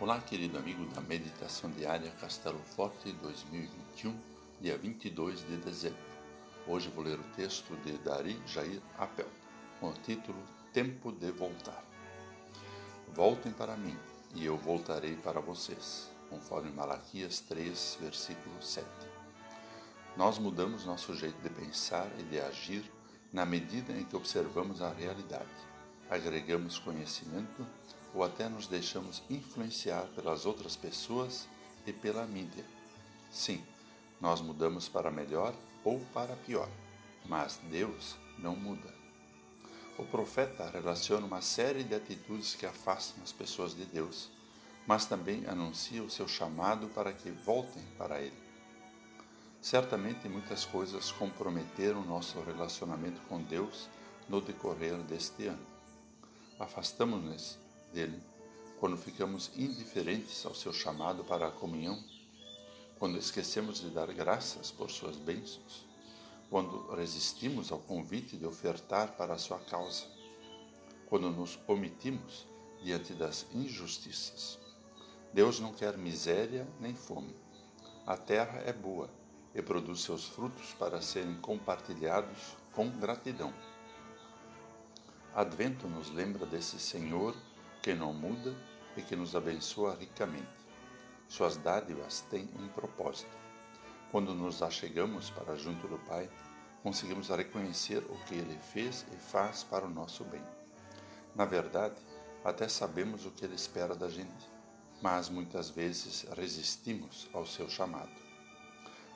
Olá, querido amigo da Meditação Diária Castelo Forte 2021, dia 22 de dezembro. Hoje vou ler o texto de Dari Jair Appel, com o título Tempo de Voltar. Voltem para mim, e eu voltarei para vocês, conforme Malaquias 3, versículo 7. Nós mudamos nosso jeito de pensar e de agir na medida em que observamos a realidade, agregamos conhecimento ou até nos deixamos influenciar pelas outras pessoas e pela mídia. Sim, nós mudamos para melhor ou para pior, mas Deus não muda. O profeta relaciona uma série de atitudes que afastam as pessoas de Deus, mas também anuncia o seu chamado para que voltem para Ele. Certamente muitas coisas comprometeram nosso relacionamento com Deus no decorrer deste ano. Afastamos-nos dele quando ficamos indiferentes ao seu chamado para a comunhão, quando esquecemos de dar graças por suas bênçãos, quando resistimos ao convite de ofertar para a sua causa, quando nos omitimos diante das injustiças. Deus não quer miséria nem fome. A terra é boa e produz seus frutos para serem compartilhados com gratidão. Advento nos lembra desse Senhor que não muda e que nos abençoa ricamente. Suas dádivas têm um propósito. Quando nos achegamos para junto do Pai, conseguimos reconhecer o que Ele fez e faz para o nosso bem. Na verdade, até sabemos o que Ele espera da gente, mas muitas vezes resistimos ao seu chamado.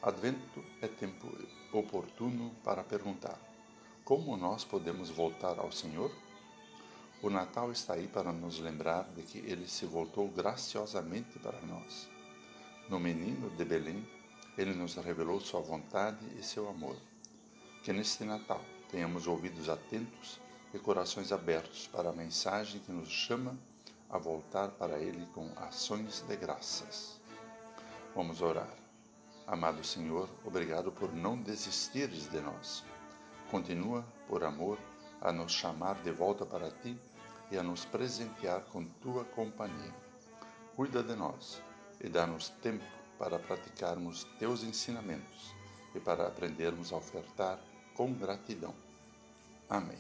Advento é tempo oportuno para perguntar: como nós podemos voltar ao Senhor? O Natal está aí para nos lembrar de que ele se voltou graciosamente para nós. No menino de Belém, ele nos revelou sua vontade e seu amor. Que neste Natal tenhamos ouvidos atentos e corações abertos para a mensagem que nos chama a voltar para Ele com ações de graças. Vamos orar. Amado Senhor, obrigado por não desistires de nós. Continua, por amor, a nos chamar de volta para ti e a nos presentear com tua companhia. Cuida de nós e dá-nos tempo para praticarmos teus ensinamentos e para aprendermos a ofertar com gratidão. Amém.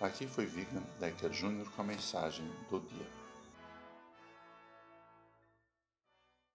Aqui foi Vigan Decker Jr. com a mensagem do dia.